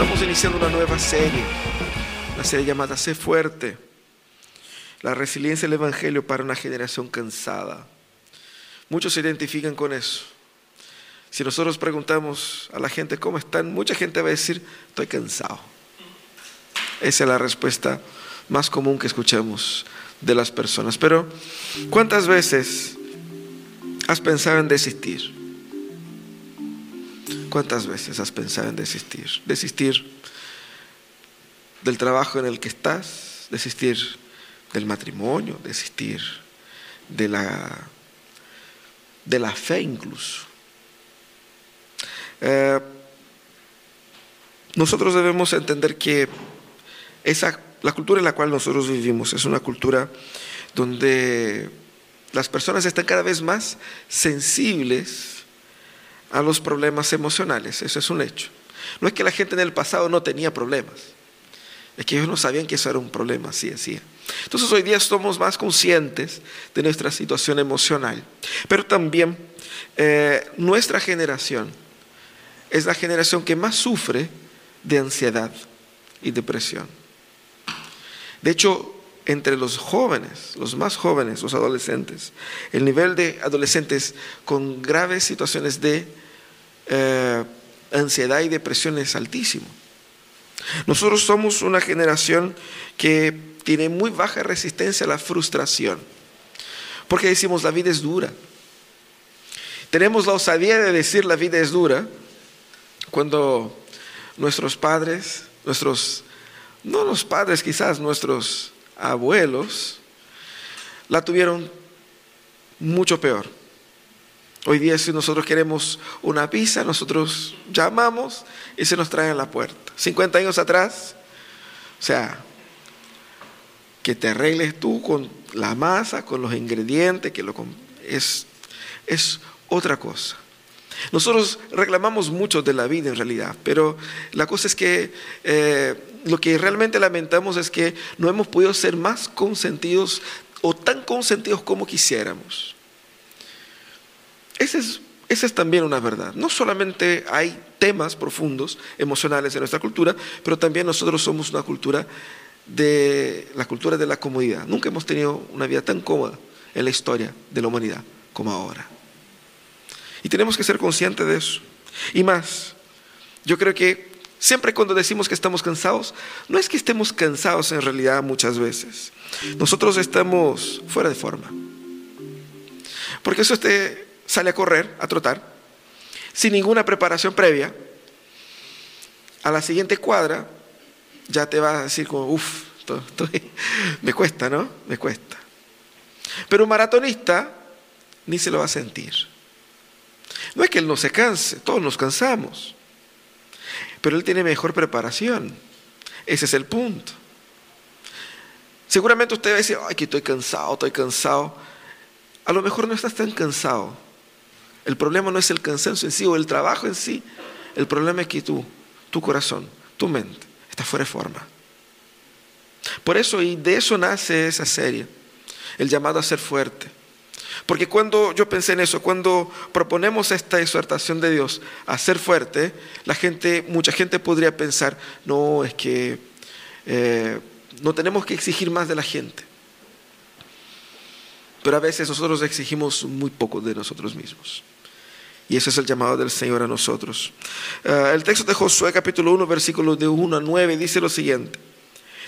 Estamos iniciando una nueva serie, la serie llamada Sé fuerte, la resiliencia del Evangelio para una generación cansada. Muchos se identifican con eso. Si nosotros preguntamos a la gente cómo están, mucha gente va a decir, estoy cansado. Esa es la respuesta más común que escuchamos de las personas. Pero, ¿cuántas veces has pensado en desistir? ¿Cuántas veces has pensado en desistir? Desistir del trabajo en el que estás, desistir del matrimonio, desistir de la, de la fe incluso. Eh, nosotros debemos entender que esa, la cultura en la cual nosotros vivimos es una cultura donde las personas están cada vez más sensibles a los problemas emocionales, eso es un hecho. No es que la gente en el pasado no tenía problemas, es que ellos no sabían que eso era un problema, así decía. Entonces hoy día somos más conscientes de nuestra situación emocional, pero también eh, nuestra generación es la generación que más sufre de ansiedad y depresión. De hecho, entre los jóvenes, los más jóvenes, los adolescentes, el nivel de adolescentes con graves situaciones de eh, ansiedad y depresión es altísimo. Nosotros somos una generación que tiene muy baja resistencia a la frustración, porque decimos la vida es dura. Tenemos la osadía de decir la vida es dura cuando nuestros padres, nuestros, no los padres quizás, nuestros abuelos, la tuvieron mucho peor. Hoy día si nosotros queremos una pizza, nosotros llamamos y se nos trae a la puerta. 50 años atrás, o sea, que te arregles tú con la masa, con los ingredientes, que lo es, es otra cosa. Nosotros reclamamos mucho de la vida en realidad, pero la cosa es que eh, lo que realmente lamentamos es que no hemos podido ser más consentidos o tan consentidos como quisiéramos. Esa es, también una verdad. No solamente hay temas profundos, emocionales en nuestra cultura, pero también nosotros somos una cultura de la cultura de la comodidad. Nunca hemos tenido una vida tan cómoda en la historia de la humanidad como ahora. Y tenemos que ser conscientes de eso. Y más, yo creo que siempre cuando decimos que estamos cansados, no es que estemos cansados en realidad muchas veces. Nosotros estamos fuera de forma. Porque eso usted sale a correr, a trotar, sin ninguna preparación previa. A la siguiente cuadra ya te va a decir como, uff, me cuesta, ¿no? Me cuesta. Pero un maratonista ni se lo va a sentir. No es que él no se canse, todos nos cansamos. Pero él tiene mejor preparación. Ese es el punto. Seguramente usted va a decir, ay, estoy cansado, estoy cansado. A lo mejor no estás tan cansado. El problema no es el cansancio en sí o el trabajo en sí. El problema es que tú, tu corazón, tu mente, está fuera de forma. Por eso, y de eso nace esa serie, el llamado a ser fuerte. Porque cuando yo pensé en eso, cuando proponemos esta exhortación de Dios a ser fuerte, la gente, mucha gente podría pensar, no, es que eh, no tenemos que exigir más de la gente. Pero a veces nosotros exigimos muy poco de nosotros mismos. Y ese es el llamado del Señor a nosotros. Eh, el texto de Josué capítulo 1, versículo de 1 a 9 dice lo siguiente.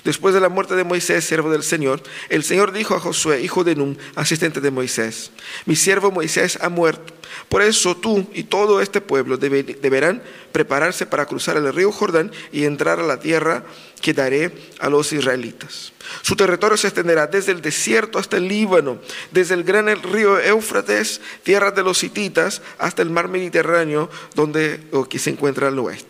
Después de la muerte de Moisés, siervo del Señor, el Señor dijo a Josué, hijo de Nun, asistente de Moisés, mi siervo Moisés ha muerto. Por eso tú y todo este pueblo deberán prepararse para cruzar el río Jordán y entrar a la tierra que daré a los israelitas. Su territorio se extenderá desde el desierto hasta el Líbano, desde el gran río Éufrates, tierra de los hititas, hasta el mar Mediterráneo, donde que se encuentra al oeste.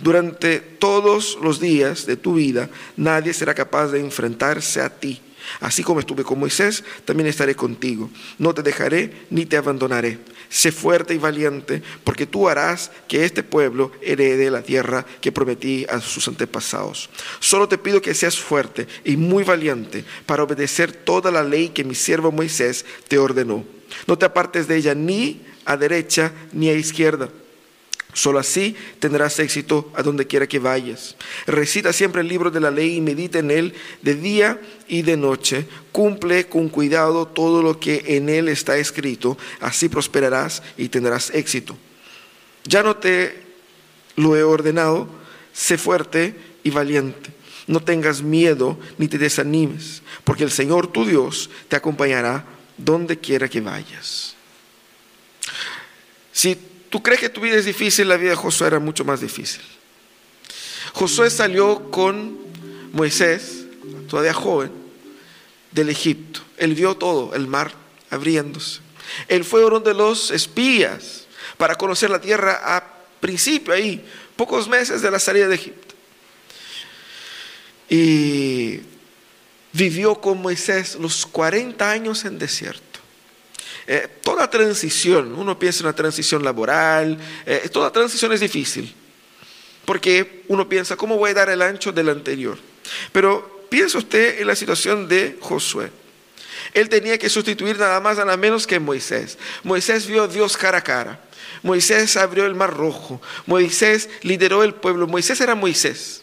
Durante todos los días de tu vida nadie será capaz de enfrentarse a ti. Así como estuve con Moisés, también estaré contigo. No te dejaré ni te abandonaré. Sé fuerte y valiente, porque tú harás que este pueblo herede la tierra que prometí a sus antepasados. Solo te pido que seas fuerte y muy valiente para obedecer toda la ley que mi siervo Moisés te ordenó. No te apartes de ella ni a derecha ni a izquierda Solo así tendrás éxito a donde quiera que vayas. Recita siempre el libro de la ley y medita en él de día y de noche. Cumple con cuidado todo lo que en él está escrito. Así prosperarás y tendrás éxito. Ya no te lo he ordenado. Sé fuerte y valiente. No tengas miedo ni te desanimes, porque el Señor tu Dios te acompañará donde quiera que vayas. Si tú crees que tu vida es difícil, la vida de Josué era mucho más difícil. Josué salió con Moisés, todavía joven, del Egipto. Él vio todo, el mar abriéndose. Él fue uno de los espías para conocer la tierra a principio, ahí, pocos meses de la salida de Egipto. Y vivió con Moisés los 40 años en desierto. Eh, toda transición, uno piensa en una transición laboral, eh, toda transición es difícil, porque uno piensa, ¿cómo voy a dar el ancho del anterior? Pero piensa usted en la situación de Josué. Él tenía que sustituir nada más, nada menos que Moisés. Moisés vio a Dios cara a cara. Moisés abrió el mar rojo. Moisés lideró el pueblo. Moisés era Moisés.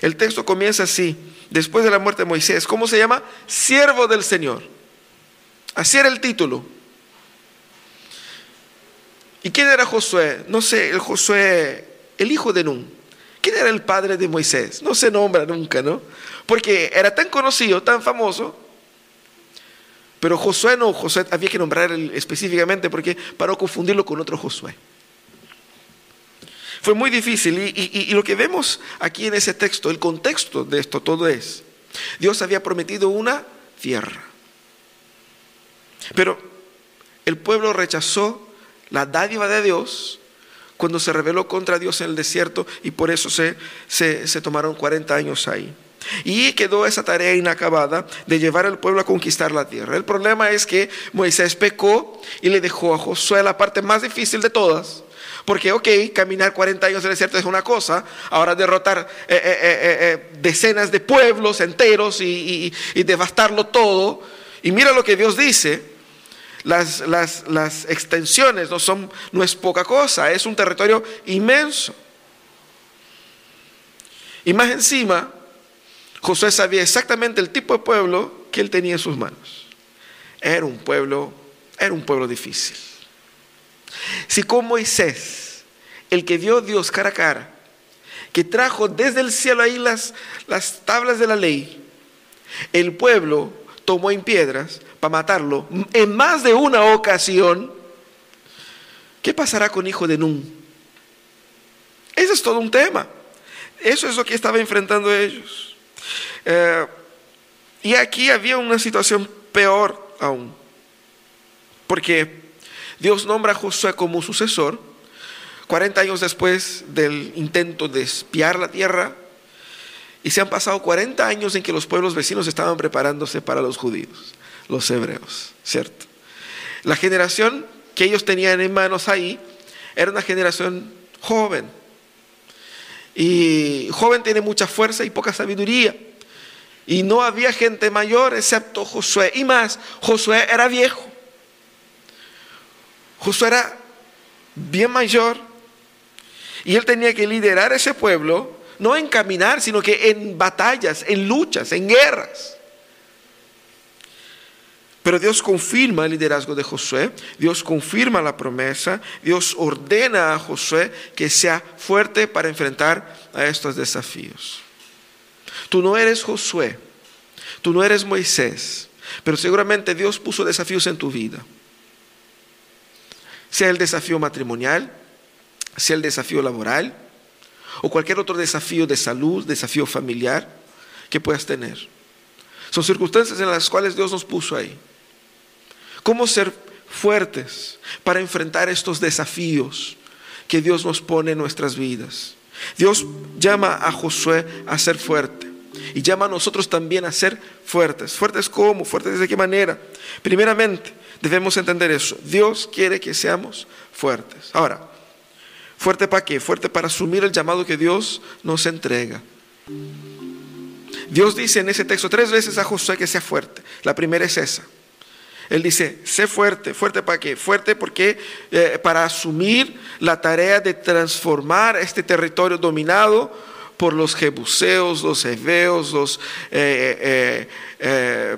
El texto comienza así, después de la muerte de Moisés. ¿Cómo se llama? Siervo del Señor. Así era el título. ¿Y quién era Josué? No sé, el Josué, el hijo de Nun. ¿Quién era el padre de Moisés? No se nombra nunca, ¿no? Porque era tan conocido, tan famoso. Pero Josué no, Josué había que nombrar específicamente porque para no confundirlo con otro Josué. Fue muy difícil y, y, lo que vemos aquí en ese texto, el contexto de esto todo es, Dios había prometido una tierra. Pero el pueblo rechazó la dádiva de Dios cuando se rebeló contra Dios en el desierto y por eso se, se, tomaron 40 años ahí. Y quedó esa tarea inacabada de llevar al pueblo a conquistar la tierra. El problema es que Moisés pecó y le dejó a Josué la parte más difícil de todas. Porque, ok, caminar 40 años en el desierto es una cosa, ahora derrotar eh, eh, eh, decenas de pueblos enteros y, y devastarlo todo. Y mira lo que Dios dice, las, las, extensiones no, son, no es poca cosa, es un territorio inmenso. Y más encima, Josué sabía exactamente el tipo de pueblo que él tenía en sus manos. Era un pueblo, era un pueblo difícil. Si con Moisés, el que vio Dios cara a cara, que trajo desde el cielo ahí las, las tablas de la ley, el pueblo tomó en piedras para matarlo en más de una ocasión, ¿qué pasará con hijo de Nun? Ese es todo un tema. Eso es lo que estaba enfrentando ellos. Eh, y aquí había una situación peor aún, porque Dios nombra a Josué como sucesor, 40 años después del intento de espiar la tierra, y se han pasado 40 años en que los pueblos vecinos estaban preparándose para los judíos, los hebreos, ¿cierto? La generación que ellos tenían en manos ahí era una generación joven. Y joven tiene mucha fuerza y poca sabiduría. Y no había gente mayor excepto Josué. Y más, Josué era viejo. Josué era bien mayor. Y él tenía que liderar ese pueblo no en caminar, sino que en batallas, en luchas, en guerras. Pero Dios confirma el liderazgo de Josué, Dios confirma la promesa, Dios ordena a Josué que sea fuerte para enfrentar a estos desafíos. Tú no eres Josué, tú no eres Moisés, pero seguramente Dios puso desafíos en tu vida. Sea el desafío matrimonial, sea el desafío laboral, o cualquier otro desafío de salud, desafío familiar que puedas tener. Son circunstancias en las cuales Dios nos puso ahí. ¿Cómo ser fuertes para enfrentar estos desafíos que Dios nos pone en nuestras vidas? Dios llama a Josué a ser fuerte y llama a nosotros también a ser fuertes. ¿Fuertes cómo? ¿Fuertes de qué manera? Primeramente, debemos entender eso. Dios quiere que seamos fuertes. Ahora, ¿Fuerte para qué? Fuerte para asumir el llamado que Dios nos entrega. Dios dice en ese texto tres veces a Josué que sea fuerte. La primera es esa. Él dice, sé fuerte, fuerte para qué? Fuerte porque eh, para asumir la tarea de transformar este territorio dominado por los jebuseos, los heveos, los, eh, eh,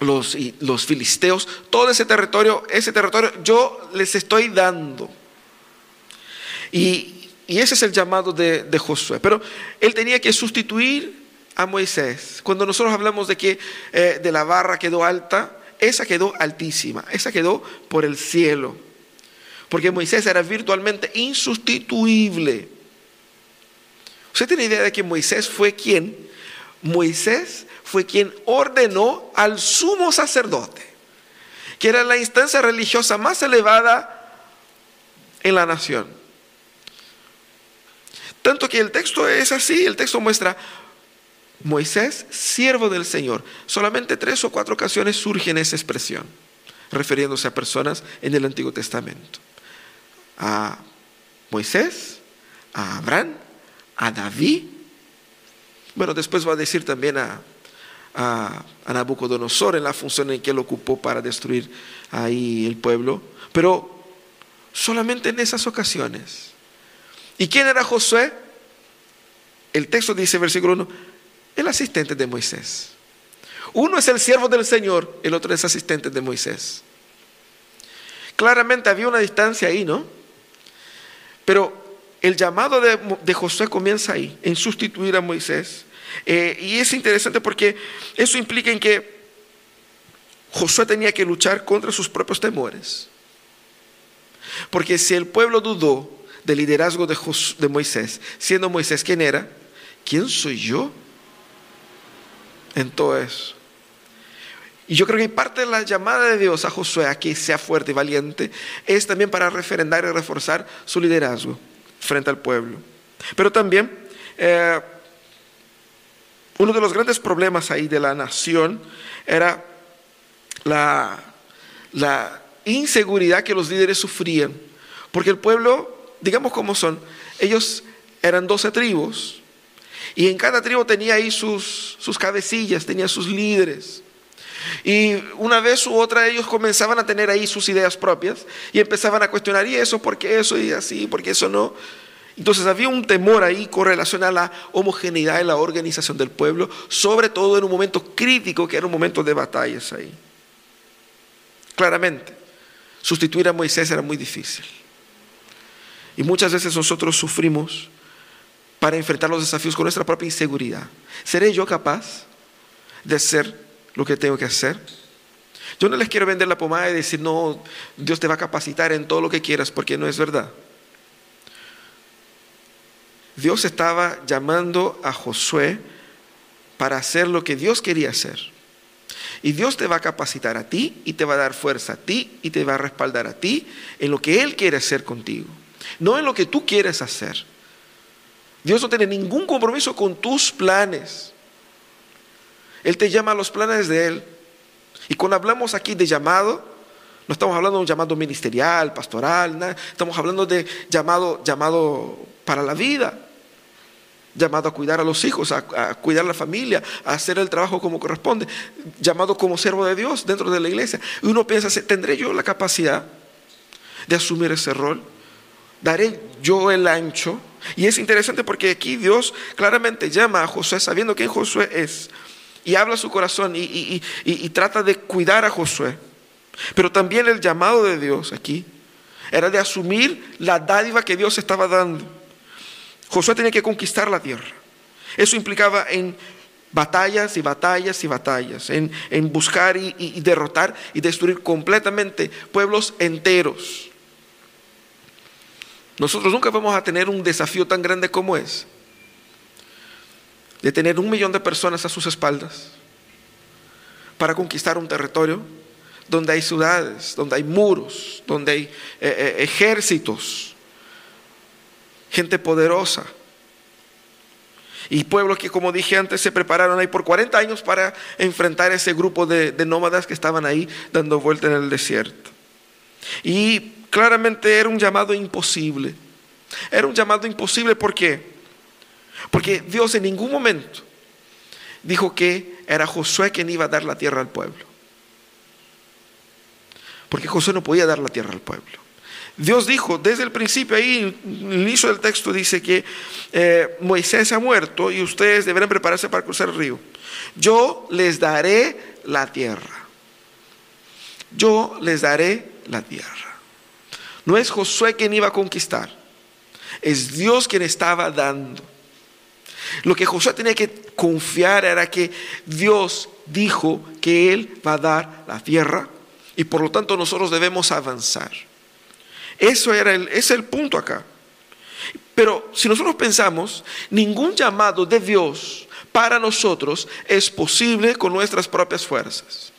los, los, filisteos, todo ese territorio, ese territorio yo les estoy dando. Y, ese es el llamado de, de Josué. Pero él tenía que sustituir a Moisés. Cuando nosotros hablamos de que de la barra quedó alta, esa quedó altísima, esa quedó por el cielo. Porque Moisés era virtualmente insustituible. ¿Usted tiene idea de que Moisés fue quien? Moisés fue quien ordenó al sumo sacerdote, que era la instancia religiosa más elevada en la nación. Tanto que el texto es así, el texto muestra Moisés, siervo del Señor. Solamente tres o cuatro ocasiones surge esa expresión, refiriéndose a personas en el Antiguo Testamento. A Moisés, a Abraham, a David. Bueno, después va a decir también a, a, Nabucodonosor en la función en que él ocupó para destruir ahí el pueblo. Pero solamente en esas ocasiones. ¿Y quién era Josué? El texto dice, versículo 1, el asistente de Moisés. Uno es el siervo del Señor, el otro es asistente de Moisés. Claramente había una distancia ahí, ¿no? Pero el llamado de, Josué comienza ahí, en sustituir a Moisés. Eh, y es interesante porque eso implica en que Josué tenía que luchar contra sus propios temores. Porque si el pueblo dudó del liderazgo de, de Moisés, siendo Moisés quien era, ¿quién soy yo? En todo eso. Y yo creo que parte de la llamada de Dios a Josué a que sea fuerte y valiente es también para referendar y reforzar su liderazgo frente al pueblo. Pero también eh, uno de los grandes problemas ahí de la nación era la, inseguridad que los líderes sufrían. Porque el pueblo, digamos como son, ellos eran doce tribus y en cada tribu tenía ahí sus, sus cabecillas, tenía sus líderes. Y una vez u otra ellos comenzaban a tener ahí sus ideas propias y empezaban a cuestionar, ¿y eso? ¿Por qué eso? ¿Y así? ¿Por qué eso no? Entonces había un temor ahí con relación a la homogeneidad en la organización del pueblo, sobre todo en un momento crítico que era un momento de batallas ahí. Claramente, sustituir a Moisés era muy difícil. Y muchas veces nosotros sufrimos para enfrentar los desafíos con nuestra propia inseguridad. ¿Seré yo capaz de hacer lo que tengo que hacer? Yo no les quiero vender la pomada y decir, no, Dios te va a capacitar en todo lo que quieras, porque no es verdad. Dios estaba llamando a Josué para hacer lo que Dios quería hacer. Y Dios te va a capacitar a ti y te va a dar fuerza a ti y te va a respaldar a ti en lo que Él quiere hacer contigo, no en lo que tú quieres hacer. Dios no tiene ningún compromiso con tus planes. Él te llama a los planes de Él. Y cuando hablamos aquí de llamado, no estamos hablando de un llamado ministerial, pastoral, estamos hablando de llamado, llamado para la vida, llamado a cuidar a los hijos, a, a, cuidar a la familia, a hacer el trabajo como corresponde, llamado como servo de Dios dentro de la iglesia. Y uno piensa, ¿tendré yo la capacidad de asumir ese rol? ¿Daré yo el ancho? Y es interesante porque aquí Dios claramente llama a Josué sabiendo quién Josué es y habla su corazón y, trata de cuidar a Josué. Pero también el llamado de Dios aquí era de asumir la dádiva que Dios estaba dando. Josué tenía que conquistar la tierra. Eso implicaba en batallas y batallas y batallas, en buscar y derrotar y destruir completamente pueblos enteros. Nosotros nunca vamos a tener un desafío tan grande como es, de tener un millón de personas a sus espaldas para conquistar un territorio donde hay ciudades, donde hay muros, donde hay eh, eh, ejércitos, gente poderosa. Y pueblos que, como dije antes, se prepararon ahí por 40 años para enfrentar ese grupo de, de nómadas que estaban ahí dando vuelta en el desierto. Y claramente era un llamado imposible. Era un llamado imposible ¿por qué? Porque Dios en ningún momento dijo que era Josué quien iba a dar la tierra al pueblo. porque Josué no podía dar la tierra al pueblo. Dios dijo desde el principio, ahí en el inicio del texto dice que eh, Moisés ha muerto y ustedes deberán prepararse para cruzar el río. Yo les daré la tierra. Yo les daré la tierra. No es Josué quien iba a conquistar, es Dios quien estaba dando. Lo que Josué tenía que confiar era que Dios dijo que Él va a dar la tierra y por lo tanto nosotros debemos avanzar. Eso era el, ese es el punto acá. Pero si nosotros pensamos, ningún llamado de Dios para nosotros es posible con nuestras propias fuerzas.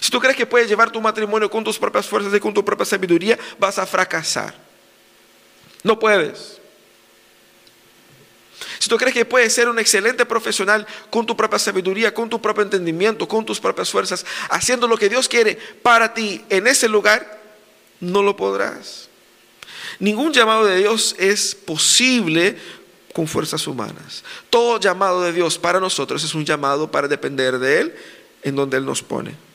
Si tú crees que puedes llevar tu matrimonio con tus propias fuerzas y con tu propia sabiduría, vas a fracasar. No puedes. Si tú crees que puedes ser un excelente profesional con tu propia sabiduría, con tu propio entendimiento, con tus propias fuerzas, haciendo lo que Dios quiere para ti en ese lugar, no lo podrás. Ningún llamado de Dios es posible con fuerzas humanas. Todo llamado de Dios para nosotros es un llamado para depender de Él en donde Él nos pone.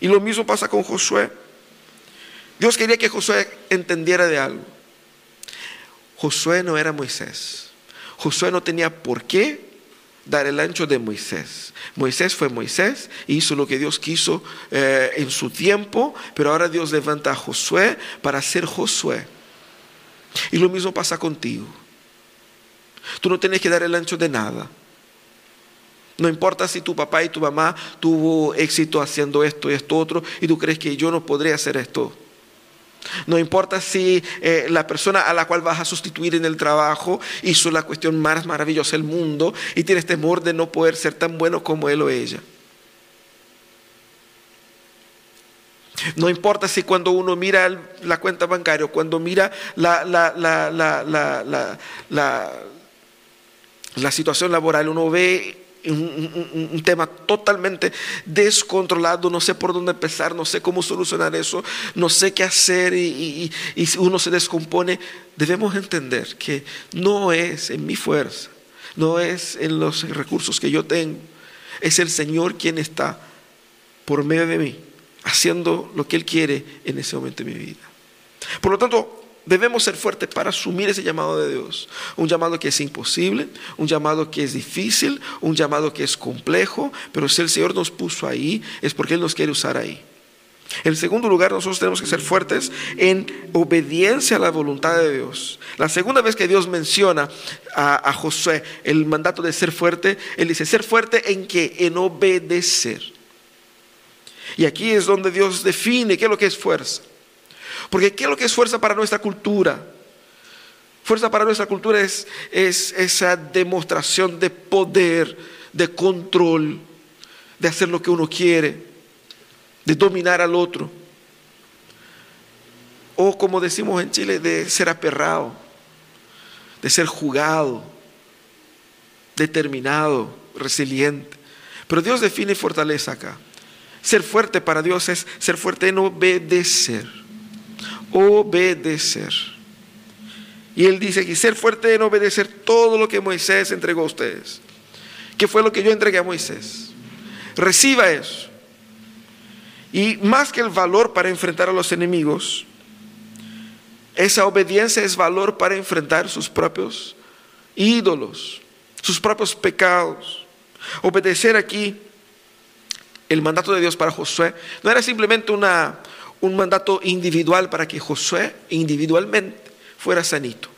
Y lo mismo pasa con Josué. Dios quería que Josué entendiera de algo. Josué no era Moisés. Josué no tenía por qué dar el ancho de Moisés. Moisés fue Moisés, hizo lo que Dios quiso eh, en su tiempo, pero ahora Dios levanta a Josué para ser Josué. Y lo mismo pasa contigo. Tú no tienes que dar el ancho de nada. No importa si tu papá y tu mamá tuvo éxito haciendo esto y esto otro y tú crees que yo no podré hacer esto. No importa si eh, la persona a la cual vas a sustituir en el trabajo hizo la cuestión más maravillosa del mundo y tienes temor de no poder ser tan bueno como él o ella. No importa si cuando uno mira la cuenta bancaria, cuando mira la, la, la situación laboral, uno ve un, tema totalmente descontrolado, no sé por dónde empezar, no sé cómo solucionar eso, no sé qué hacer y, y, uno se descompone, debemos entender que no es en mi fuerza, no es en los recursos que yo tengo, es el Señor quien está por medio de mí, haciendo lo que Él quiere en ese momento de mi vida. Por lo tanto, Debemos ser fuertes para asumir ese llamado de Dios. Un llamado que es imposible, un llamado que es difícil, un llamado que es complejo, pero si el Señor nos puso ahí, es porque Él nos quiere usar ahí. En segundo lugar, nosotros tenemos que ser fuertes en obediencia a la voluntad de Dios. La segunda vez que Dios menciona a, Josué el mandato de ser fuerte, Él dice, ser fuerte en que en obedecer. Y aquí es donde Dios define qué es lo que es fuerza. Porque ¿qué es lo que es fuerza para nuestra cultura? Fuerza para nuestra cultura es, es esa demostración de poder, de control, de hacer lo que uno quiere, de dominar al otro. O como decimos en Chile, de ser aperrado, de ser jugado, determinado, resiliente. Pero Dios define fortaleza acá. Ser fuerte para Dios es ser fuerte en obedecer obedecer. Y él dice que ser fuerte en obedecer todo lo que Moisés entregó a ustedes. ¿Qué fue lo que yo entregué a Moisés? Reciba eso. Y más que el valor para enfrentar a los enemigos, esa obediencia es valor para enfrentar sus propios ídolos, sus propios pecados. Obedecer aquí el mandato de Dios para Josué no era simplemente una, un mandato individual para que Josué individualmente fuera sanito.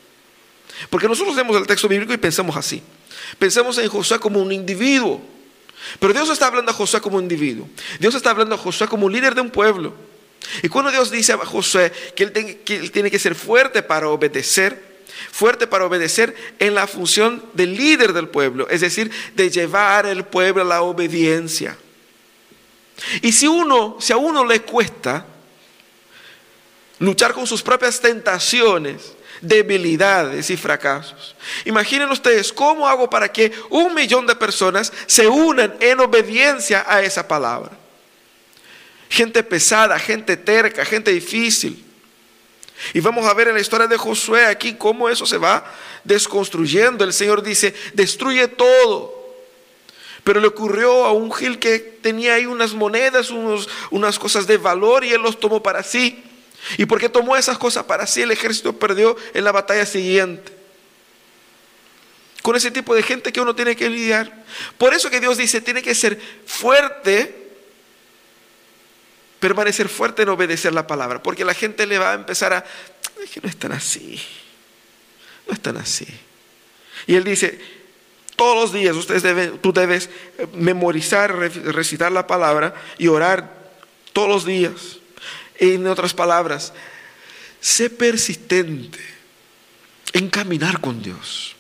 Porque nosotros vemos el texto bíblico y pensamos así. Pensamos en Josué como un individuo. Pero Dios está hablando a Josué como un individuo. Dios está hablando a Josué como líder de un pueblo. Y cuando Dios dice a Josué que él, que él tiene que ser fuerte para obedecer, fuerte para obedecer en la función del líder del pueblo, es decir, de llevar el pueblo a la obediencia. Y si uno, si a uno le cuesta luchar con sus propias tentaciones, debilidades y fracasos. Imaginen ustedes cómo hago para que un millón de personas se unan en obediencia a esa palabra. Gente pesada, gente terca, gente difícil. Y vamos a ver en la historia de Josué aquí cómo eso se va desconstruyendo. El Señor dice, destruye todo. Pero le ocurrió a un Gil que tenía ahí unas monedas, unos, unas cosas de valor y él los tomó para sí. Y porque tomó esas cosas para sí, el ejército perdió en la batalla siguiente. Con ese tipo de gente que uno tiene que lidiar. Por eso que Dios dice, tiene que ser fuerte, permanecer fuerte en obedecer la palabra. Porque la gente le va a empezar a, es que no es tan así, no es tan así. Y él dice, todos los días ustedes deben, tú debes memorizar, recitar la palabra y orar todos los días. En otras palabras, sé persistente en caminar con Dios.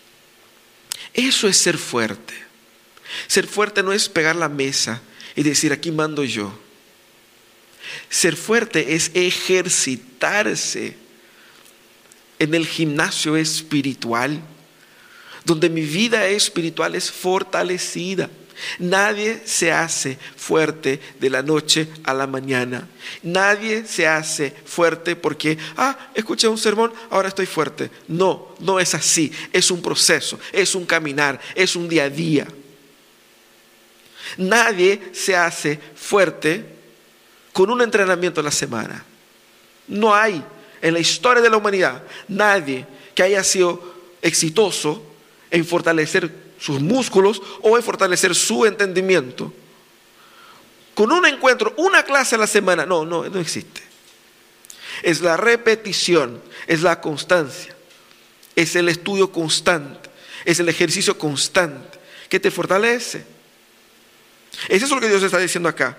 Eso es ser fuerte. Ser fuerte no es pegar la mesa y decir, aquí mando yo. Ser fuerte es ejercitarse en el gimnasio espiritual, donde mi vida espiritual es fortalecida. Nadie se hace fuerte de la noche a la mañana. Nadie se hace fuerte porque, ah, escuché un sermón, ahora estoy fuerte. No, no es así. Es un proceso, es un caminar, es un día a día. Nadie se hace fuerte con un entrenamiento a la semana. No hay en la historia de la humanidad nadie que haya sido exitoso en fortalecer sus músculos o en fortalecer su entendimiento. Con un encuentro, una clase a la semana, no, no, no existe. Es la repetición, es la constancia, es el estudio constante, es el ejercicio constante que te fortalece. Eso es lo que Dios está diciendo acá.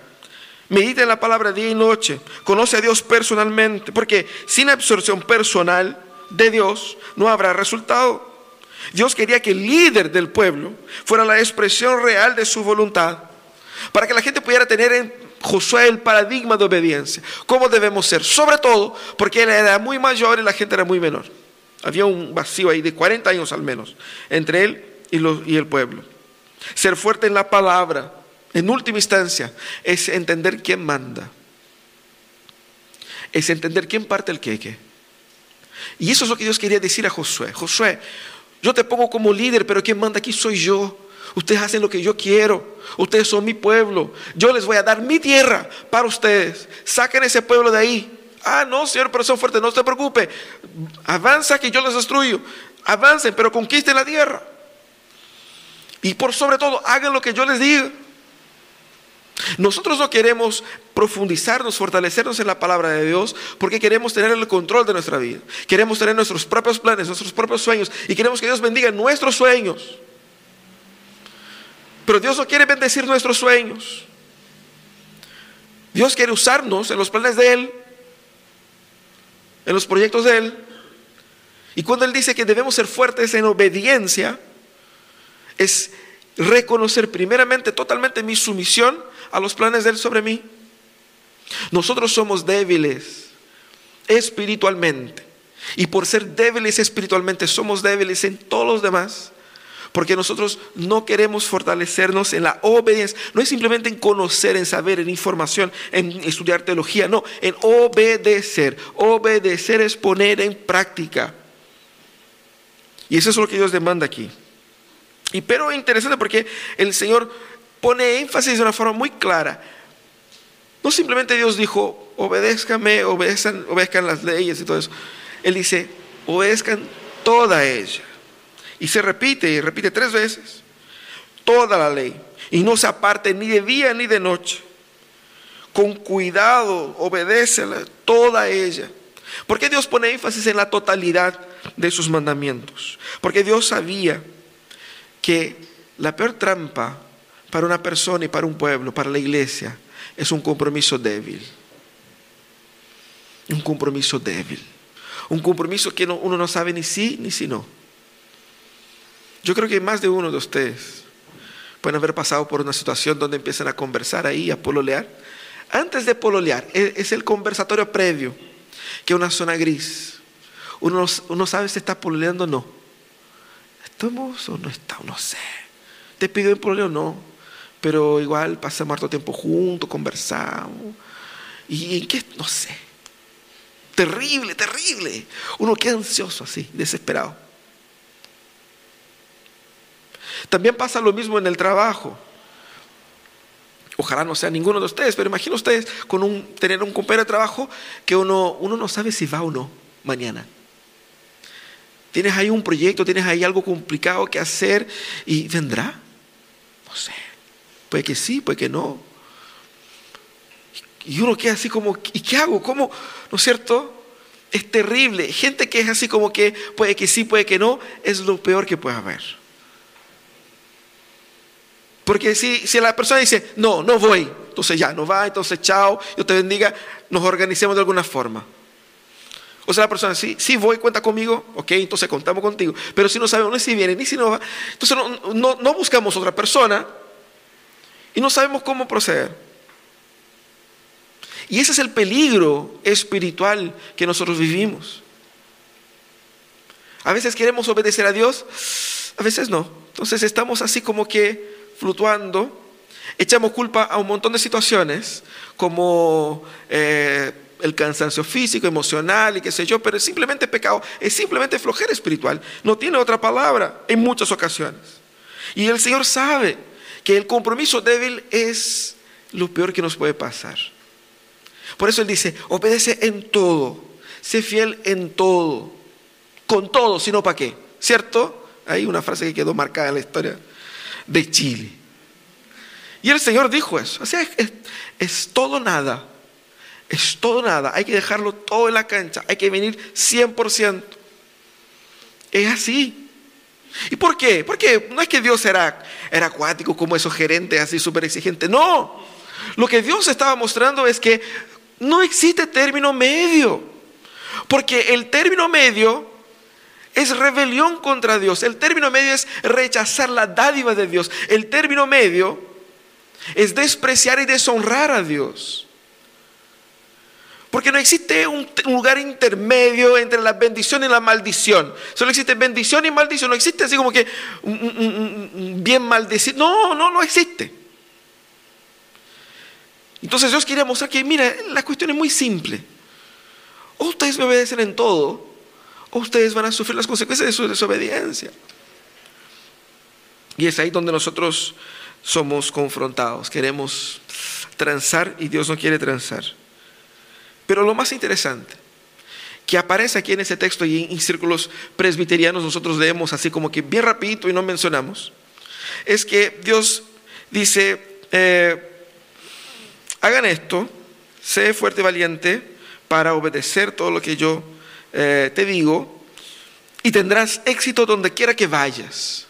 Medita en la palabra día y noche. Conoce a Dios personalmente. Porque sin absorción personal de Dios no habrá resultado. Dios quería que el líder del pueblo fuera la expresión real de su voluntad, para que la gente pudiera tener en Josué el paradigma de obediencia. ¿Cómo debemos ser? Sobre todo porque él era muy mayor y la gente era muy menor. Había un vacío ahí de 40 años al menos entre él y, y el pueblo. Ser fuerte en la palabra, en última instancia, es entender quién manda. Es entender quién parte el queque. Y eso es lo que Dios quería decir a Josué. Josué, yo te pongo como líder, pero quien manda aquí soy yo. Ustedes hacen lo que yo quiero. Ustedes son mi pueblo. Yo les voy a dar mi tierra para ustedes. Saquen ese pueblo de ahí. Ah, no, Señor, pero son fuertes. No se preocupe. Avanza que yo les destruyo. Avancen, pero conquisten la tierra. Y por sobre todo, hagan lo que yo les diga. Nosotros no queremos profundizarnos, fortalecernos en la palabra de Dios porque queremos tener el control de nuestra vida. Queremos tener nuestros propios planes, nuestros propios sueños y queremos que Dios bendiga nuestros sueños. Pero Dios no quiere bendecir nuestros sueños. Dios quiere usarnos en los planes de Él, en los proyectos de Él. Y cuando Él dice que debemos ser fuertes en obediencia, es reconocer primeramente totalmente mi sumisión a los planes de Él sobre mí. Nosotros somos débiles espiritualmente. Y por ser débiles espiritualmente, somos débiles en todos los demás. Porque nosotros no queremos fortalecernos en la obediencia. No es simplemente en conocer, en saber, en información, en estudiar teología. No, en obedecer. Obedecer es poner en práctica. Y eso es lo que Dios demanda aquí. Y pero es interesante porque el Señor pone énfasis de una forma muy clara. No simplemente Dios dijo, obedézcame, obedezcan, obedezcan las leyes y todo eso. Él dice, obedezcan toda ella. Y se repite y repite tres veces. Toda la ley. Y no se aparte ni de día ni de noche. Con cuidado, obedécela, toda ella. ¿Por qué Dios pone énfasis en la totalidad de sus mandamientos? Porque Dios sabía que la peor trampa para una persona y para un pueblo, para la iglesia, es un compromiso débil. Un compromiso débil. Un compromiso que uno no sabe ni sí ni si no. Yo creo que más de uno de ustedes pueden haber pasado por una situación donde empiezan a conversar ahí, a pololear. Antes de pololear, e, es el conversatorio previo, que es una zona gris. Uno, uno sabe si está pololeando o no. ¿Estamos o no estamos? No sé. ¿Te pidió en pololeo? No pero igual pasamos harto tiempo juntos, conversamos. ¿Y en qué? No sé. Terrible, terrible. Uno queda ansioso así, desesperado. También pasa lo mismo en el trabajo. Ojalá no sea ninguno de ustedes, pero imagino ustedes con un, tener un compañero de trabajo que uno, uno no sabe si va o no mañana. Tienes ahí un proyecto, tienes ahí algo complicado que hacer y vendrá. No sé. Puede que sí, puede que no. Y uno queda así como, ¿y qué hago? ¿Cómo? ¿No es cierto? Es terrible. Gente que es así como que puede que sí, puede que no, es lo peor que puede haber. Porque si, si la persona dice, no, no voy, entonces ya, no va, entonces chao, Dios te bendiga, nos organicemos de alguna forma. O sea, la persona, sí, sí voy, cuenta conmigo, ok, entonces contamos contigo. Pero si no sabemos ni si viene ni si no va, entonces no, no buscamos otra persona y no sabemos cómo proceder. Y ese es el peligro espiritual que nosotros vivimos. A veces queremos obedecer a Dios, a veces no. Entonces estamos así como que fluctuando, echamos culpa a un montón de situaciones, como eh, el cansancio físico, emocional y qué sé yo, pero es simplemente pecado, es simplemente flojera espiritual. No tiene otra palabra en muchas ocasiones. Y el Señor sabe que el compromiso débil es lo peor que nos puede pasar. Por eso Él dice, obedece en todo, sé fiel en todo, con todo, sino para qué. ¿Cierto? Hay una frase que quedó marcada en la historia de Chile. Y el Señor dijo eso. Sea, es, es todo nada. Es todo nada. Hay que dejarlo todo en la cancha. Hay que venir 100%. Es así. ¿Y por qué? Porque no es que Dios era, era acuático como esos gerentes así súper exigentes. No. Lo que Dios estaba mostrando es que no existe término medio. Porque el término medio es rebelión contra Dios. El término medio es rechazar la dádiva de Dios. El término medio es despreciar y deshonrar a Dios. Porque no existe un lugar intermedio entre la bendición y la maldición. Solo existe bendición y maldición. No existe así como que bien maldecido. No, no, no existe. Entonces Dios quiere mostrar que, mira, la cuestión es muy simple. O ustedes me obedecen en todo, o ustedes van a sufrir las consecuencias de su desobediencia. Y es ahí donde nosotros somos confrontados. Queremos transar y Dios no quiere transar. Pero lo más interesante, que aparece aquí en ese texto y en círculos presbiterianos nosotros leemos así como que bien rapidito y no mencionamos, es que Dios dice, eh, hagan esto, sé fuerte y valiente para obedecer todo lo que yo eh, te digo, y tendrás éxito donde quiera que vayas.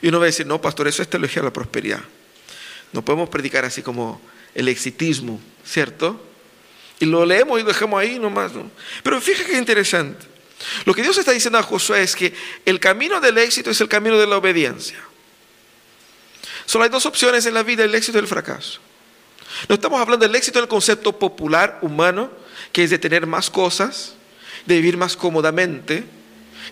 Y uno va a decir, no, pastor, eso es teología de la prosperidad. No podemos predicar así como el exitismo, ¿cierto? Y lo leemos y lo dejamos ahí nomás. Pero fíjate qué interesante. Lo que Dios está diciendo a Josué es que el camino del éxito es el camino de la obediencia. Solo hay dos opciones en la vida, el éxito y el fracaso. No estamos hablando del éxito del concepto popular humano, que es de tener más cosas, de vivir más cómodamente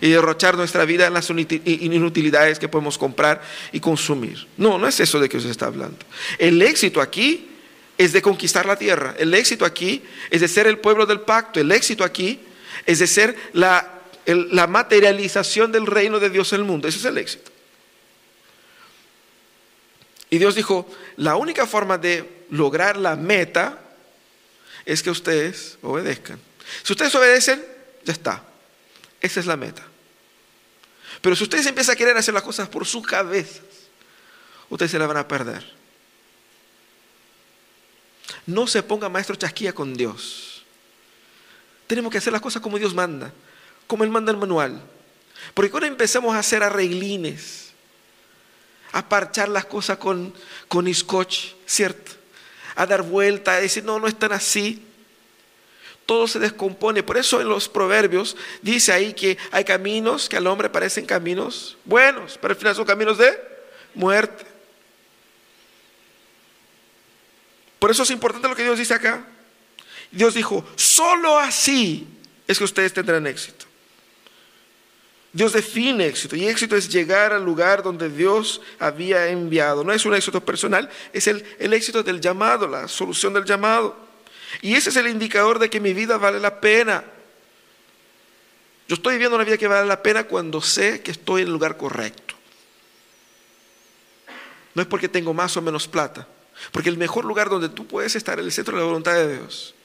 y derrochar nuestra vida en las inutilidades que podemos comprar y consumir. No, no es eso de que se está hablando. El éxito aquí es de conquistar la tierra. El éxito aquí es de ser el pueblo del pacto. El éxito aquí es de ser la, materialización del reino de Dios en el mundo. Ese es el éxito. Y Dios dijo, la única forma de lograr la meta es que ustedes obedezcan. Si ustedes obedecen, ya está. Esa es la meta. Pero si ustedes empiezan a querer hacer las cosas por sus cabezas, ustedes se la van a perder. No se ponga maestro chasquilla con Dios. Tenemos que hacer las cosas como Dios manda, como Él manda el manual. Porque cuando empezamos a hacer arreglines, a parchar las cosas con, con ¿cierto? A dar vuelta, a decir, no, no es tan así todo se descompone. Por eso en los proverbios dice ahí que hay caminos que al hombre parecen caminos buenos, pero al final son caminos de muerte. Por eso es importante lo que Dios dice acá. Dios dijo, solo así es que ustedes tendrán éxito. Dios define éxito y éxito es llegar al lugar donde Dios había enviado. No es un éxito personal, es el, el éxito del llamado, la solución del llamado. Y ese es el indicador de que mi vida vale la pena. Yo estoy viviendo una vida que vale la pena cuando sé que estoy en el lugar correcto. No es porque tengo más o menos plata. Porque el mejor lugar donde tú puedes estar es el centro de la voluntad de Dios.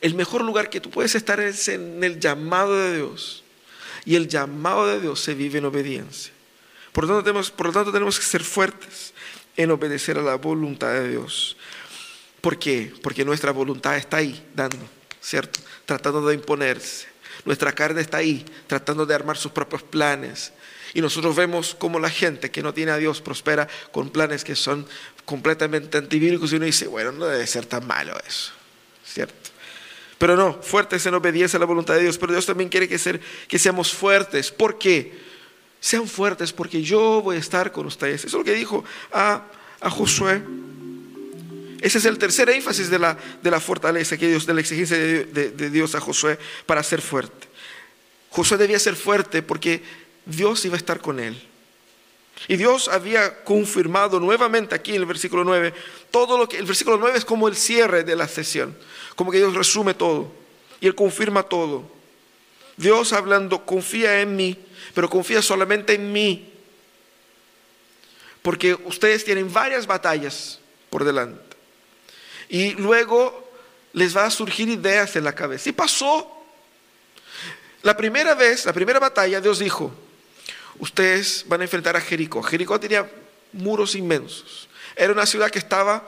El mejor lugar que tú puedes estar es en el llamado de Dios. Y el llamado de Dios se vive en obediencia. Por lo tanto tenemos, por tanto, tenemos que ser fuertes en obedecer a la voluntad de Dios. ¿Por qué? Porque nuestra voluntad está ahí, dando, ¿cierto? Tratando de imponerse. Nuestra carne está ahí, tratando de armar sus propios planes. Y nosotros vemos cómo la gente que no tiene a Dios prospera con planes que son completamente antibíblicos y uno dice, bueno, no debe ser tan malo eso, ¿cierto? Pero no, fuertes en obediencia a la voluntad de Dios. Pero Dios también quiere que, ser, que seamos fuertes. ¿Por qué? Sean fuertes porque yo voy a estar con ustedes. Eso es lo que dijo a, a Josué. Ese es el tercer énfasis de la, de la fortaleza que Dios, de la exigencia de, de Dios a Josué para ser fuerte. Josué debía ser fuerte porque Dios iba a estar con él. Y Dios había confirmado nuevamente aquí en el versículo 9, todo lo que el versículo 9 es como el cierre de la sesión, como que Dios resume todo y él confirma todo. Dios hablando, confía en mí, pero confía solamente en mí. Porque ustedes tienen varias batallas por delante. Y luego les va a surgir ideas en la cabeza. Y pasó. La primera vez, la primera batalla, Dios dijo, ustedes van a enfrentar a Jericó. Jericó tenía muros inmensos. Era una ciudad que estaba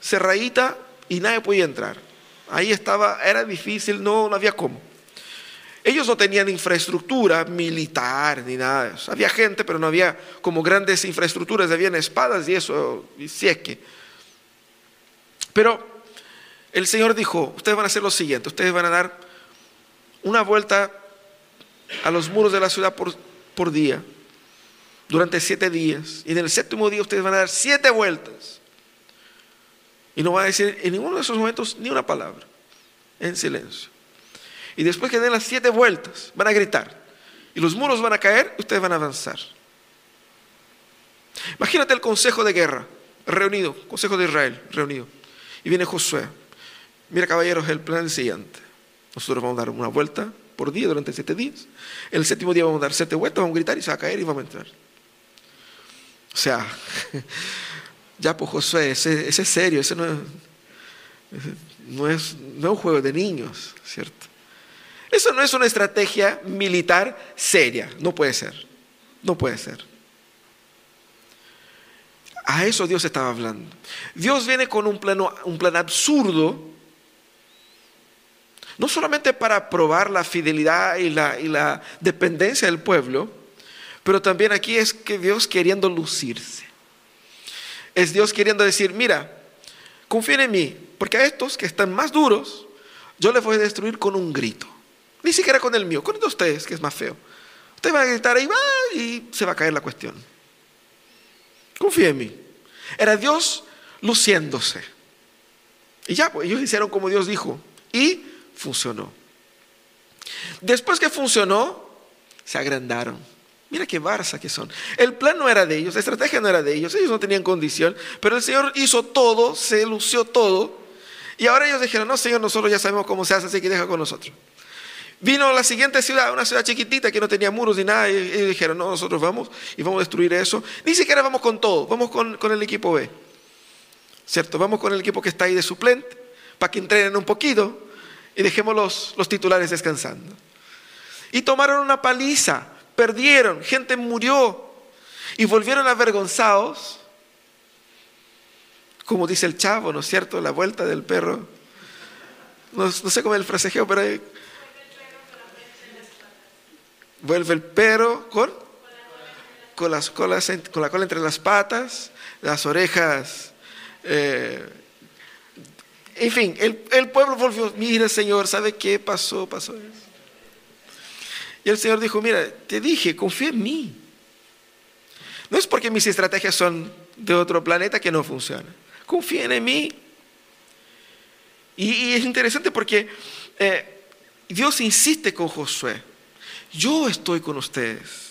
cerradita y nadie podía entrar. Ahí estaba, era difícil, no, no había cómo. Ellos no tenían infraestructura militar ni nada. Había gente, pero no había como grandes infraestructuras, habían espadas y eso, y si es que. Pero el Señor dijo, ustedes van a hacer lo siguiente, ustedes van a dar una vuelta a los muros de la ciudad por por día durante siete días. Y en el séptimo día ustedes van a dar siete vueltas. Y no van a decir en ninguno de esos momentos ni una palabra. En silencio. Y después que den las siete vueltas, van a gritar. Y los muros van a caer y ustedes van a avanzar. Imagínate el consejo de guerra reunido, consejo de Israel reunido. Y viene Josué. Mira caballeros, el plan es el siguiente. Nosotros vamos a dar una vuelta por día durante siete días. El séptimo día vamos a dar siete vueltas, vamos a gritar y se va a caer y vamos a entrar. O sea, ya pues Josué, ese, es serio, ese no es, no, es, no es un juego de niños, ¿cierto? Eso no es una estrategia militar seria, no puede ser, no puede ser. A eso Dios estaba hablando. Dios viene con un, plano, un plan absurdo no solamente para probar la fidelidad y la, dependencia del pueblo, pero también aquí es que Dios queriendo lucirse. Es Dios queriendo decir, mira, confíen en mí, porque a estos que están más duros, yo les voy a destruir con un grito. Ni siquiera con el mío, con el de ustedes, que es más feo. Ustedes van a gritar ahí, y se va a caer la cuestión. Confía en mí. Era Dios luciéndose. Y ya, pues ellos hicieron como Dios dijo. Y funcionó. Después que funcionó, se agrandaron. Mira qué barza que son. El plan no era de ellos, la estrategia no era de ellos, ellos no tenían condición, pero el Señor hizo todo, se lució todo. Y ahora ellos dijeron, no, Señor, nosotros ya sabemos cómo se hace, así que deja con nosotros. Vino la siguiente ciudad, una ciudad chiquitita que no tenía muros ni nada, y ellos dijeron, no, nosotros vamos y vamos a destruir eso. Ni siquiera vamos con todo, vamos con, con el equipo B. ¿Cierto? Vamos con el equipo que está ahí de suplente, para que entrenen un poquito, y dejemos los, titulares descansando. Y tomaron una paliza, perdieron, gente murió y volvieron avergonzados. Como dice el chavo, ¿no es cierto? La vuelta del perro. No, sé cómo es el frasejeo, pero. Vuelve el perro con, con, las colas, con la cola entre las patas, las orejas eh, en fin, el, pueblo volvió, mira Señor, ¿sabe qué pasó? Pasó. Y el Señor dijo, mira, te dije, confía en mí. No es porque mis estrategias son de otro planeta que no funcionan. Confíen en mí. Y, es interesante porque eh, Dios insiste con Josué. Yo estoy con ustedes.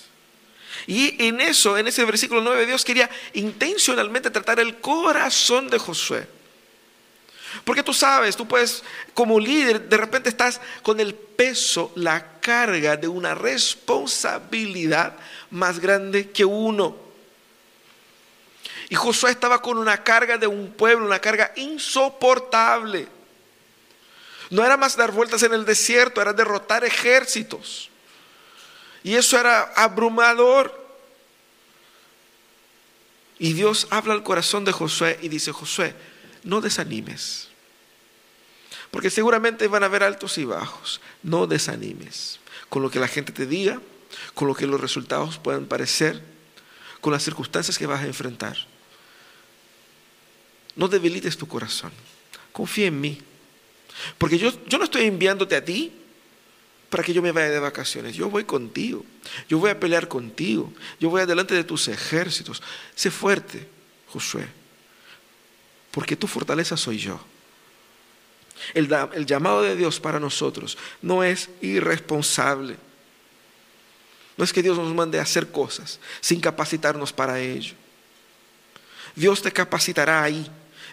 Y en eso, en ese versículo 9, Dios quería intencionalmente tratar el corazón de Josué. Porque tú sabes, tú puedes, como líder, de repente estás con el peso, la carga de una responsabilidad más grande que uno. Y Josué estaba con una carga de un pueblo, una carga insoportable. No era más dar vueltas en el desierto, era derrotar ejércitos. Y eso era abrumador. Y Dios habla al corazón de Josué y dice, Josué, no desanimes. Porque seguramente van a haber altos y bajos. No desanimes. Con lo que la gente te diga, con lo que los resultados puedan parecer, con las circunstancias que vas a enfrentar. No debilites tu corazón. Confía en mí. Porque yo, yo no estoy enviándote a ti para que yo me vaya de vacaciones. Yo voy contigo. Yo voy a pelear contigo. Yo voy adelante de tus ejércitos. Sé fuerte, Josué. Porque tu fortaleza soy yo. El, llamado de Dios para nosotros no es irresponsable. No es que Dios nos mande a hacer cosas sin capacitarnos para ello. Dios te capacitará ahí.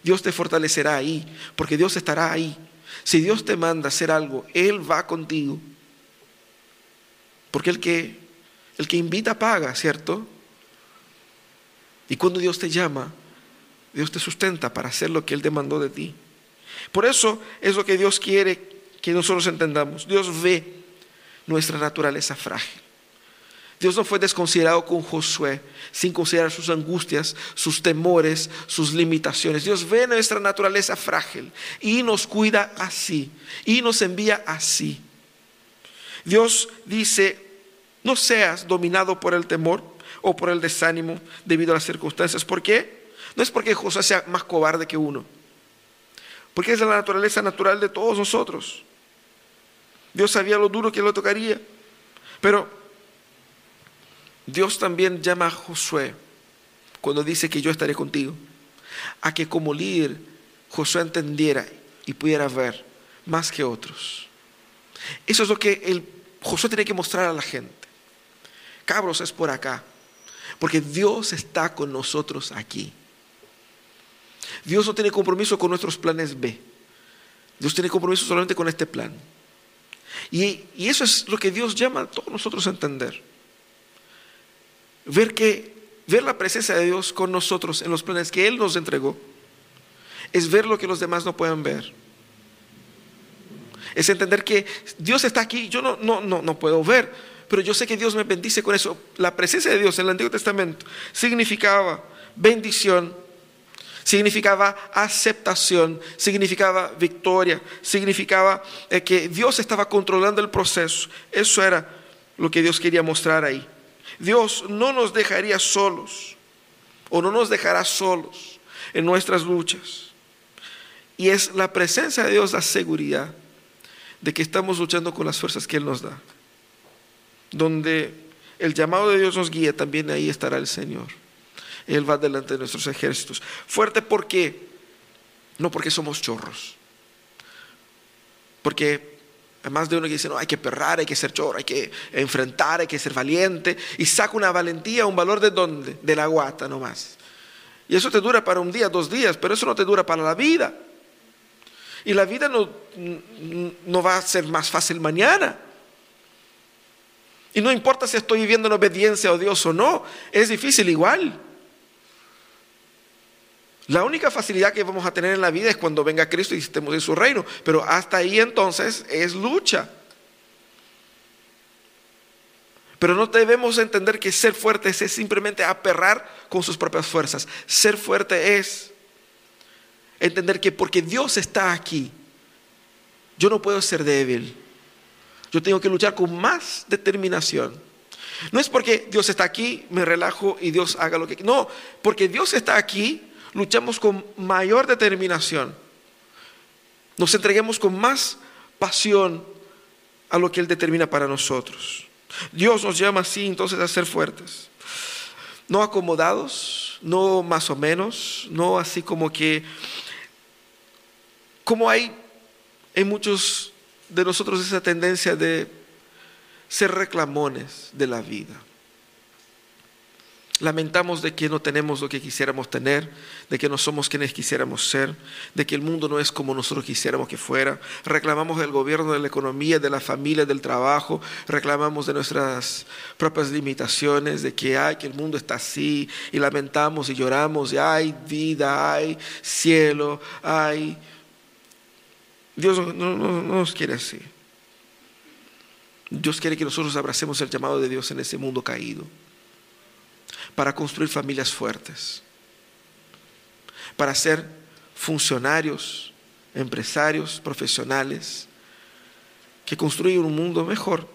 Dios te fortalecerá ahí. Porque Dios estará ahí. Si Dios te manda a hacer algo, Él va contigo. Porque el que, el que invita paga, ¿cierto? Y cuando Dios te llama, Dios te sustenta para hacer lo que Él demandó de ti. Por eso es lo que Dios quiere que nosotros entendamos. Dios ve nuestra naturaleza frágil. Dios no fue desconsiderado con Josué sin considerar sus angustias, sus temores, sus limitaciones. Dios ve nuestra naturaleza frágil y nos cuida así y nos envía así. Dios dice, no seas dominado por el temor o por el desánimo debido a las circunstancias. ¿Por qué? No es porque Josué sea más cobarde que uno, porque es la naturaleza natural de todos nosotros. Dios sabía lo duro que lo tocaría, pero Dios también llama a Josué cuando dice que yo estaré contigo, a que como líder Josué entendiera y pudiera ver más que otros. Eso es lo que Josué tiene que mostrar a la gente. Cabros es por acá, porque Dios está con nosotros aquí. Dios no tiene compromiso con nuestros planes B. Dios tiene compromiso solamente con este plan. Y, eso es lo que Dios llama a todos nosotros a entender ver que ver la presencia de Dios con nosotros en los planes que Él nos entregó es ver lo que los demás no pueden ver. Es entender que Dios está aquí, yo no, no, no, no puedo ver, pero yo sé que Dios me bendice con eso. La presencia de Dios en el Antiguo Testamento significaba bendición, significaba aceptación, significaba victoria, significaba eh, que Dios estaba controlando el proceso. Eso era lo que Dios quería mostrar ahí. Dios no nos dejaría solos o no nos dejará solos en nuestras luchas. Y es la presencia de Dios la seguridad de que estamos luchando con las fuerzas que Él nos da. Donde el llamado de Dios nos guía, también ahí estará el Señor. Él va delante de nuestros ejércitos. Fuerte porque, no porque somos chorros, porque Además de uno que dice, no, hay que perrar, hay que ser chorro, hay que enfrentar, hay que ser valiente. Y saca una valentía, un valor de dónde? De la guata nomás. Y eso te dura para un día, dos días, pero eso no te dura para la vida. Y la vida no, no va a ser más fácil mañana. Y no importa si estoy viviendo en obediencia a Dios o no, es difícil igual. La única facilidad que vamos a tener en la vida es cuando venga Cristo y estemos en su reino. Pero hasta ahí entonces es lucha. Pero no debemos entender que ser fuerte es simplemente aperrar con sus propias fuerzas. Ser fuerte es entender que porque Dios está aquí, yo no puedo ser débil. Yo tengo que luchar con más determinación. No es porque Dios está aquí, me relajo y Dios haga lo que... No, porque Dios está aquí, luchamos con mayor determinación, nos entreguemos con más pasión a lo que Él determina para nosotros. Dios nos llama así entonces a ser fuertes, no acomodados, no más o menos, no así como que, como hay en muchos de nosotros esa tendencia de ser reclamones de la vida. Lamentamos de que no tenemos lo que quisiéramos tener, de que no somos quienes quisiéramos ser, de que el mundo no es como nosotros quisiéramos que fuera. Reclamamos del gobierno, de la economía, de la familia, del trabajo. Reclamamos de nuestras propias limitaciones, de que hay, que el mundo está así. Y lamentamos y lloramos y hay vida, hay cielo, hay... Dios no, no, no nos quiere así. Dios quiere que nosotros abracemos el llamado de Dios en ese mundo caído para construir familias fuertes, para ser funcionarios, empresarios, profesionales, que construyen un mundo mejor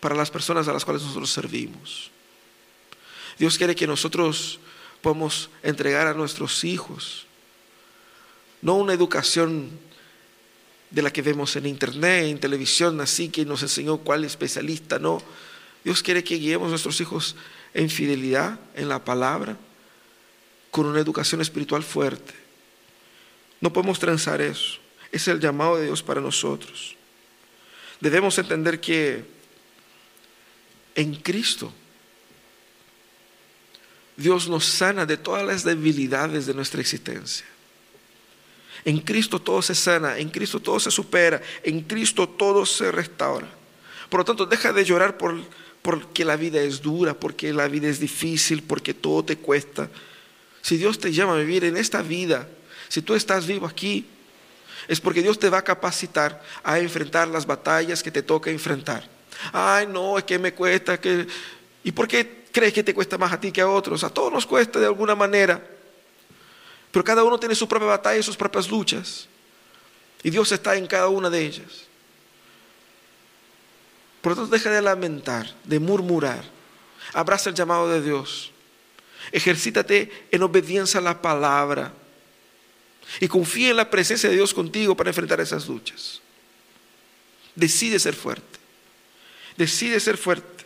para las personas a las cuales nosotros servimos. Dios quiere que nosotros podamos entregar a nuestros hijos no una educación de la que vemos en internet, en televisión, así que nos enseñó cuál especialista, no. Dios quiere que guiemos a nuestros hijos en fidelidad en la palabra, con una educación espiritual fuerte. No podemos transar eso. Es el llamado de Dios para nosotros. Debemos entender que en Cristo Dios nos sana de todas las debilidades de nuestra existencia. En Cristo todo se sana, en Cristo todo se supera, en Cristo todo se restaura. Por lo tanto, deja de llorar por porque la vida es dura, porque la vida es difícil, porque todo te cuesta. Si Dios te llama a vivir en esta vida, si tú estás vivo aquí, es porque Dios te va a capacitar a enfrentar las batallas que te toca enfrentar. Ay, no, es que me cuesta, que... ¿Y por qué crees que te cuesta más a ti que a otros? A todos nos cuesta de alguna manera. Pero cada uno tiene su propia batalla y sus propias luchas. Y Dios está en cada una de ellas. Por lo tanto, deja de lamentar, de murmurar. Abraza el llamado de Dios. Ejercítate en obediencia a la palabra. Y confía en la presencia de Dios contigo para enfrentar esas luchas. Decide ser fuerte. Decide ser fuerte.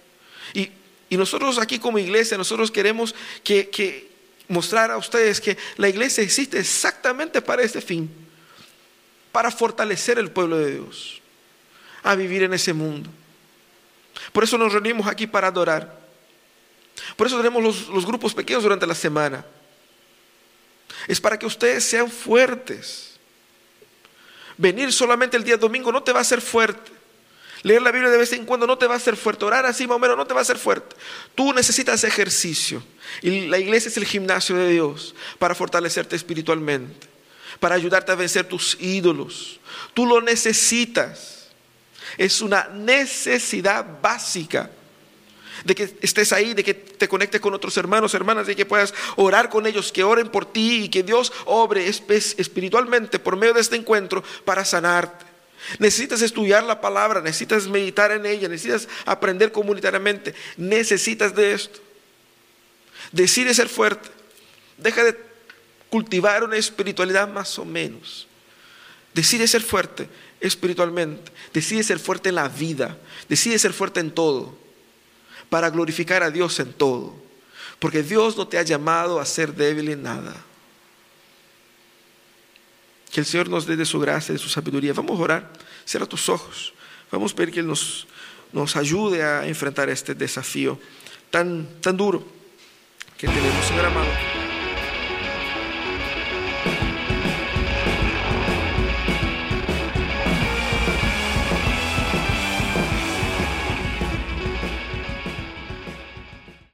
Y, nosotros aquí como iglesia, nosotros queremos que, que mostrar a ustedes que la iglesia existe exactamente para este fin. Para fortalecer el pueblo de Dios. A vivir en ese mundo por eso nos reunimos aquí para adorar. Por eso tenemos los, grupos pequeños durante la semana. Es para que ustedes sean fuertes. Venir solamente el día domingo no te va a hacer fuerte. Leer la Biblia de vez en cuando no te va a hacer fuerte. Orar así más o menos no te va a hacer fuerte. Tú necesitas ejercicio. Y la iglesia es el gimnasio de Dios para fortalecerte espiritualmente. Para ayudarte a vencer tus ídolos. Tú lo necesitas. Es una necesidad básica de que estés ahí, de que te conectes con otros hermanos, hermanas, de que puedas orar con ellos, que oren por ti y que Dios obre espiritualmente por medio de este encuentro para sanarte. Necesitas estudiar la palabra, necesitas meditar en ella, necesitas aprender comunitariamente, necesitas de esto. Decide ser fuerte, deja de cultivar una espiritualidad más o menos. Decide ser fuerte espiritualmente. Decide ser fuerte en la vida. Decide ser fuerte en todo. Para glorificar a Dios en todo. Porque Dios no te ha llamado a ser débil en nada. Que el Señor nos dé de su gracia, de su sabiduría. Vamos a orar. Cierra tus ojos. Vamos a pedir que Él nos, nos ayude a enfrentar este desafío tan, tan duro que tenemos. Señor amado.